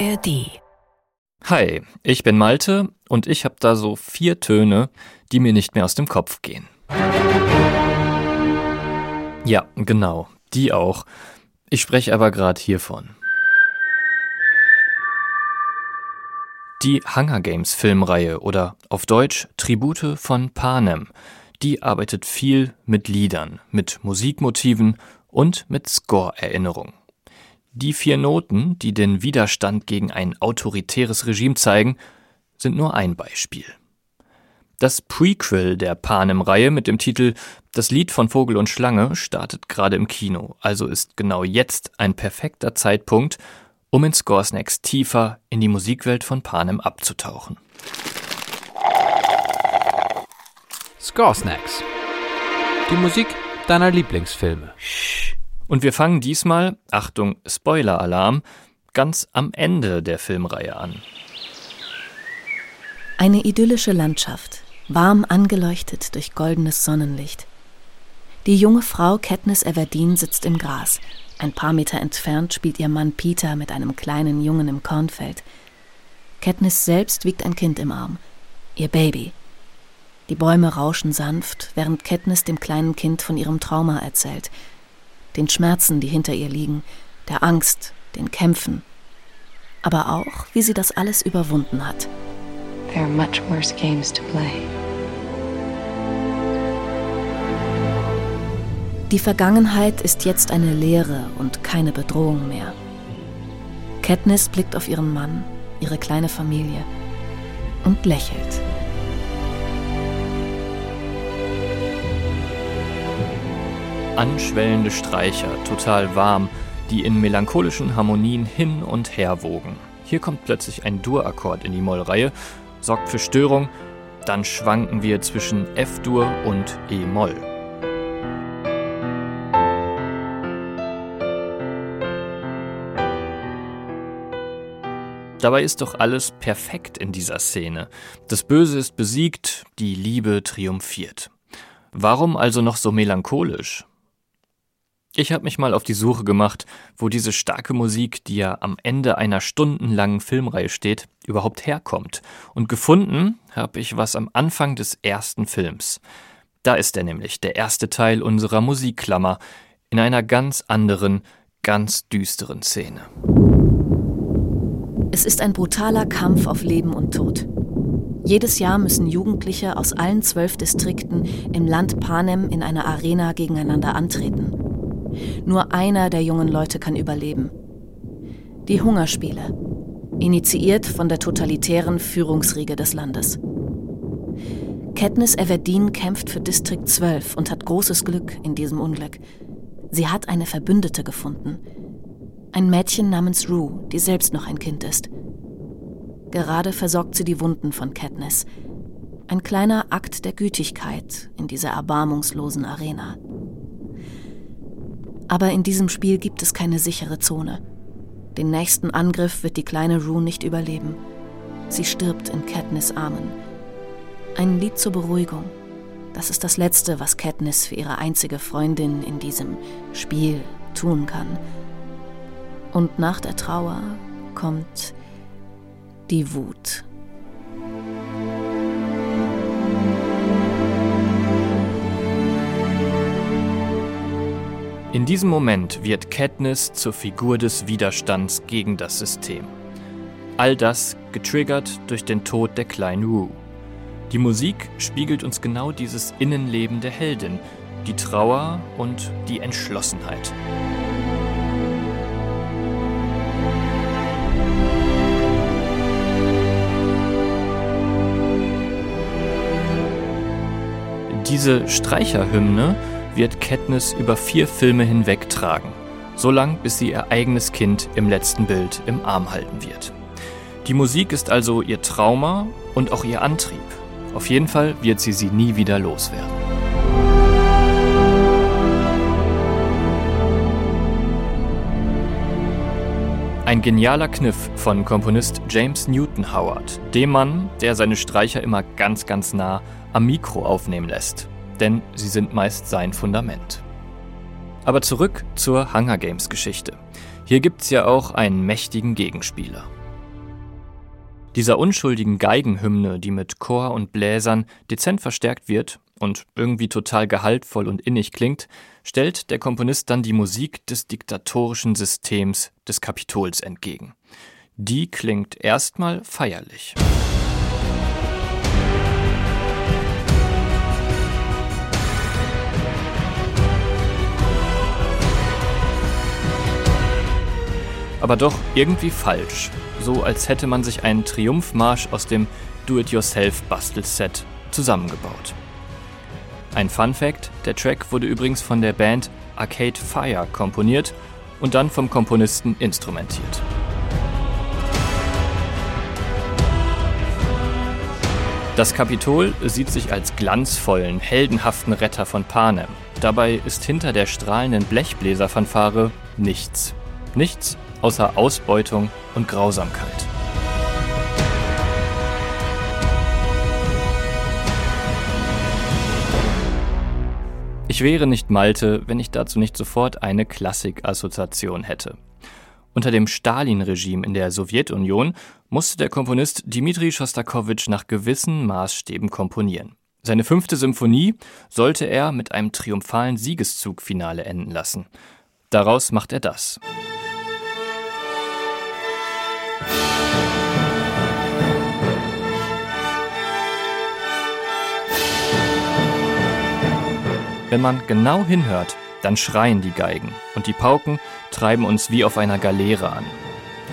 ARD. Hi, ich bin Malte und ich habe da so vier Töne, die mir nicht mehr aus dem Kopf gehen. Ja, genau, die auch. Ich spreche aber gerade hiervon. Die Hunger Games Filmreihe oder auf Deutsch Tribute von Panem, die arbeitet viel mit Liedern, mit Musikmotiven und mit Score-Erinnerungen. Die vier Noten, die den Widerstand gegen ein autoritäres Regime zeigen, sind nur ein Beispiel. Das Prequel der Panem-Reihe mit dem Titel Das Lied von Vogel und Schlange startet gerade im Kino, also ist genau jetzt ein perfekter Zeitpunkt, um in Scoresnacks tiefer in die Musikwelt von Panem abzutauchen. Scoresnacks. Die Musik deiner Lieblingsfilme. Und wir fangen diesmal, Achtung, Spoiler-Alarm, ganz am Ende der Filmreihe an. Eine idyllische Landschaft, warm angeleuchtet durch goldenes Sonnenlicht. Die junge Frau Katniss Everdeen sitzt im Gras. Ein paar Meter entfernt spielt ihr Mann Peter mit einem kleinen Jungen im Kornfeld. Katniss selbst wiegt ein Kind im Arm, ihr Baby. Die Bäume rauschen sanft, während Katniss dem kleinen Kind von ihrem Trauma erzählt – den Schmerzen, die hinter ihr liegen, der Angst, den Kämpfen, aber auch, wie sie das alles überwunden hat. There are much worse games to play. Die Vergangenheit ist jetzt eine Leere und keine Bedrohung mehr. Katniss blickt auf ihren Mann, ihre kleine Familie und lächelt. Anschwellende Streicher, total warm, die in melancholischen Harmonien hin und her wogen. Hier kommt plötzlich ein Dur-Akkord in die Mollreihe, sorgt für Störung, dann schwanken wir zwischen F-Dur und E-Moll. Dabei ist doch alles perfekt in dieser Szene. Das Böse ist besiegt, die Liebe triumphiert. Warum also noch so melancholisch? Ich habe mich mal auf die Suche gemacht, wo diese starke Musik, die ja am Ende einer stundenlangen Filmreihe steht, überhaupt herkommt. Und gefunden habe ich was am Anfang des ersten Films. Da ist er nämlich, der erste Teil unserer Musikklammer, in einer ganz anderen, ganz düsteren Szene. Es ist ein brutaler Kampf auf Leben und Tod. Jedes Jahr müssen Jugendliche aus allen zwölf Distrikten im Land Panem in einer Arena gegeneinander antreten. Nur einer der jungen Leute kann überleben. Die Hungerspiele, initiiert von der totalitären Führungsriege des Landes. Katniss Everdeen kämpft für Distrikt 12 und hat großes Glück in diesem Unglück. Sie hat eine Verbündete gefunden. Ein Mädchen namens Rue, die selbst noch ein Kind ist. Gerade versorgt sie die Wunden von Katniss. Ein kleiner Akt der Gütigkeit in dieser erbarmungslosen Arena. Aber in diesem Spiel gibt es keine sichere Zone. Den nächsten Angriff wird die kleine Rue nicht überleben. Sie stirbt in Katniss Armen. Ein Lied zur Beruhigung. Das ist das Letzte, was Katniss für ihre einzige Freundin in diesem Spiel tun kann. Und nach der Trauer kommt die Wut. In diesem Moment wird Katniss zur Figur des Widerstands gegen das System. All das getriggert durch den Tod der kleinen Rue. Die Musik spiegelt uns genau dieses Innenleben der Heldin, die Trauer und die Entschlossenheit. Diese Streicherhymne wird Katniss über vier Filme hinweg tragen, so lang bis sie ihr eigenes Kind im letzten Bild im Arm halten wird. Die Musik ist also ihr Trauma und auch ihr Antrieb. Auf jeden Fall wird sie sie nie wieder loswerden. Ein genialer Kniff von Komponist James Newton Howard, dem Mann, der seine Streicher immer ganz, ganz nah am Mikro aufnehmen lässt denn sie sind meist sein Fundament. Aber zurück zur Hunger Games Geschichte. Hier gibt's ja auch einen mächtigen Gegenspieler. Dieser unschuldigen Geigenhymne, die mit Chor und Bläsern dezent verstärkt wird und irgendwie total gehaltvoll und innig klingt, stellt der Komponist dann die Musik des diktatorischen Systems des Kapitols entgegen. Die klingt erstmal feierlich. Aber doch irgendwie falsch. So als hätte man sich einen Triumphmarsch aus dem Do-it-yourself-Bastelset zusammengebaut. Ein Fun Fact: Der Track wurde übrigens von der Band Arcade Fire komponiert und dann vom Komponisten instrumentiert. Das Kapitol sieht sich als glanzvollen, heldenhaften Retter von Panem. Dabei ist hinter der strahlenden Blechbläserfanfare nichts. Nichts außer Ausbeutung und Grausamkeit. Ich wäre nicht Malte, wenn ich dazu nicht sofort eine Klassik-Assoziation hätte. Unter dem Stalin-Regime in der Sowjetunion musste der Komponist Dmitri Schostakowitsch nach gewissen Maßstäben komponieren. Seine fünfte Symphonie sollte er mit einem triumphalen Siegeszugfinale enden lassen. Daraus macht er das. Wenn man genau hinhört, dann schreien die Geigen und die Pauken treiben uns wie auf einer Galeere an.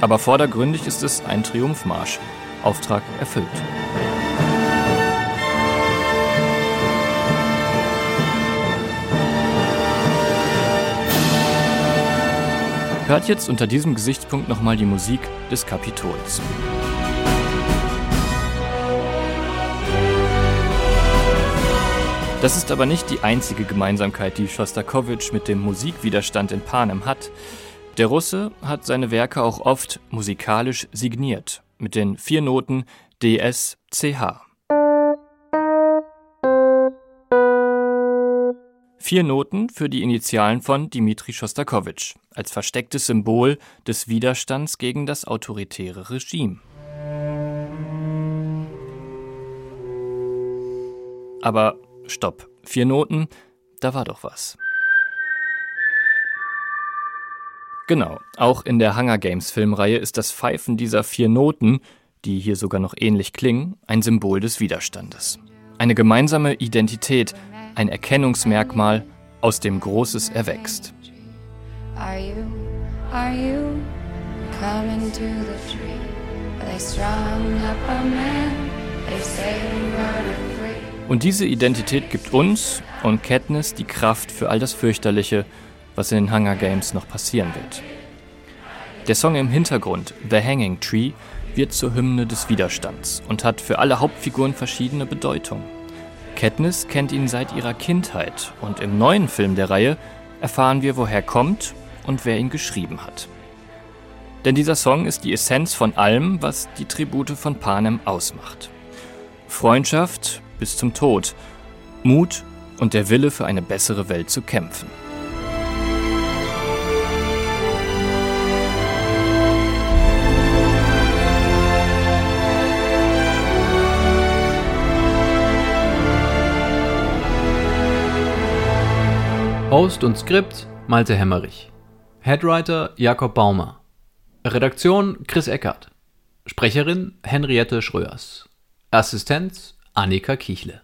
Aber vordergründig ist es ein Triumphmarsch. Auftrag erfüllt. Hört jetzt unter diesem Gesichtspunkt nochmal die Musik des Kapitols. Das ist aber nicht die einzige Gemeinsamkeit, die Schostakowitsch mit dem Musikwiderstand in Panem hat. Der Russe hat seine Werke auch oft musikalisch signiert, mit den vier Noten DSCH. Vier Noten für die Initialen von Dmitri Schostakowitsch, als verstecktes Symbol des Widerstands gegen das autoritäre Regime. Aber Stopp. Vier Noten, da war doch was. Genau, auch in der Hunger Games Filmreihe ist das Pfeifen dieser vier Noten, die hier sogar noch ähnlich klingen, ein Symbol des Widerstandes. Eine gemeinsame Identität, ein Erkennungsmerkmal, aus dem Großes erwächst. Are you, are you coming to the tree? They strung up a man, und diese Identität gibt uns und Katniss die Kraft für all das Fürchterliche, was in den Hunger Games noch passieren wird. Der Song im Hintergrund, The Hanging Tree, wird zur Hymne des Widerstands und hat für alle Hauptfiguren verschiedene Bedeutung. Katniss kennt ihn seit ihrer Kindheit und im neuen Film der Reihe erfahren wir, woher er kommt und wer ihn geschrieben hat. Denn dieser Song ist die Essenz von allem, was die Tribute von Panem ausmacht. Freundschaft, bis zum Tod, Mut und der Wille für eine bessere Welt zu kämpfen. Host und Skript Malte Hemmerich. Headwriter Jakob Baumer. Redaktion Chris Eckert. Sprecherin Henriette Schröers. Assistenz Annika Kichle.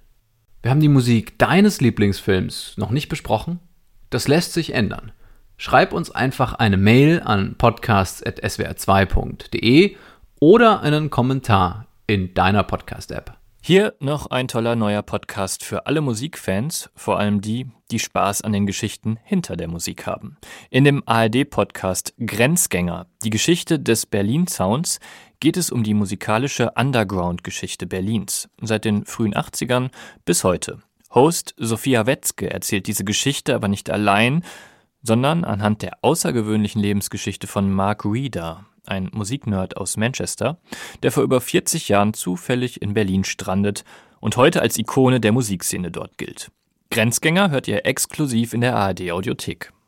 Wir haben die Musik deines Lieblingsfilms noch nicht besprochen? Das lässt sich ändern. Schreib uns einfach eine Mail an podcasts.swr2.de oder einen Kommentar in deiner Podcast-App. Hier noch ein toller neuer Podcast für alle Musikfans, vor allem die, die Spaß an den Geschichten hinter der Musik haben. In dem ARD-Podcast Grenzgänger, die Geschichte des Berlin Sounds, geht es um die musikalische Underground-Geschichte Berlins, seit den frühen 80ern bis heute. Host Sophia Wetzke erzählt diese Geschichte aber nicht allein, sondern anhand der außergewöhnlichen Lebensgeschichte von Mark Reeder, ein Musiknerd aus Manchester, der vor über 40 Jahren zufällig in Berlin strandet und heute als Ikone der Musikszene dort gilt. Grenzgänger hört ihr exklusiv in der ARD Audiothek.